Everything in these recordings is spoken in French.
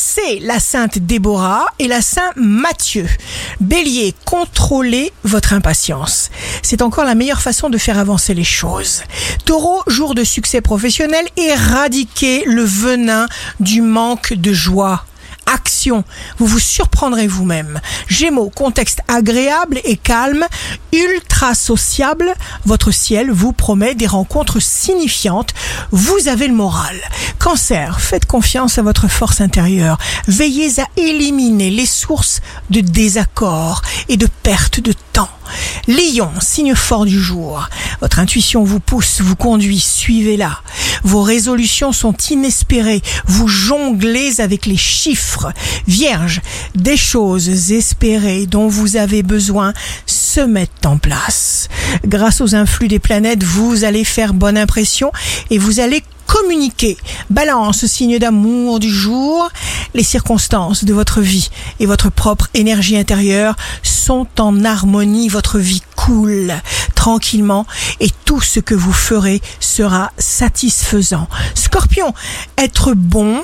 C'est la sainte Déborah et la saint Matthieu. Bélier, contrôlez votre impatience. C'est encore la meilleure façon de faire avancer les choses. Taureau, jour de succès professionnel, éradiquez le venin du manque de joie action. Vous vous surprendrez vous-même. Gémeaux, contexte agréable et calme, ultra sociable. Votre ciel vous promet des rencontres signifiantes. Vous avez le moral. Cancer, faites confiance à votre force intérieure. Veillez à éliminer les sources de désaccord et de perte de temps. Lion, signe fort du jour. Votre intuition vous pousse, vous conduit, suivez-la. Vos résolutions sont inespérées, vous jonglez avec les chiffres. Vierge, des choses espérées dont vous avez besoin se mettent en place. Grâce aux influx des planètes, vous allez faire bonne impression et vous allez communiquer. Balance, signe d'amour du jour. Les circonstances de votre vie et votre propre énergie intérieure sont en harmonie. Votre vie coule et tout ce que vous ferez sera satisfaisant. Scorpion, être bon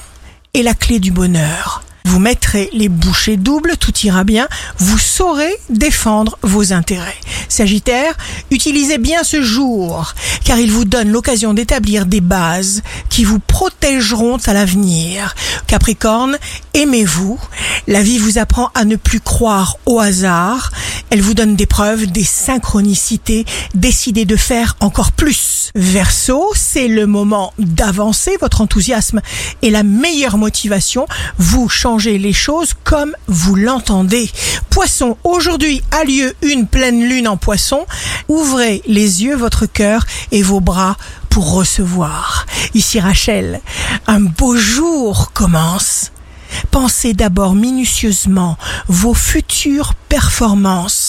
est la clé du bonheur. Vous mettrez les bouchées doubles, tout ira bien. Vous saurez défendre vos intérêts. Sagittaire, utilisez bien ce jour, car il vous donne l'occasion d'établir des bases qui vous protégeront à l'avenir. Capricorne, aimez-vous. La vie vous apprend à ne plus croire au hasard. Elle vous donne des preuves, des synchronicités. Décidez de faire encore plus. Verseau, c'est le moment d'avancer. Votre enthousiasme est la meilleure motivation. Vous changez les choses comme vous l'entendez. Poisson, aujourd'hui a lieu une pleine lune en poisson. Ouvrez les yeux, votre cœur et vos bras pour recevoir. Ici Rachel, un beau jour commence. Pensez d'abord minutieusement vos futures performances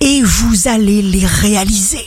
et vous allez les réaliser.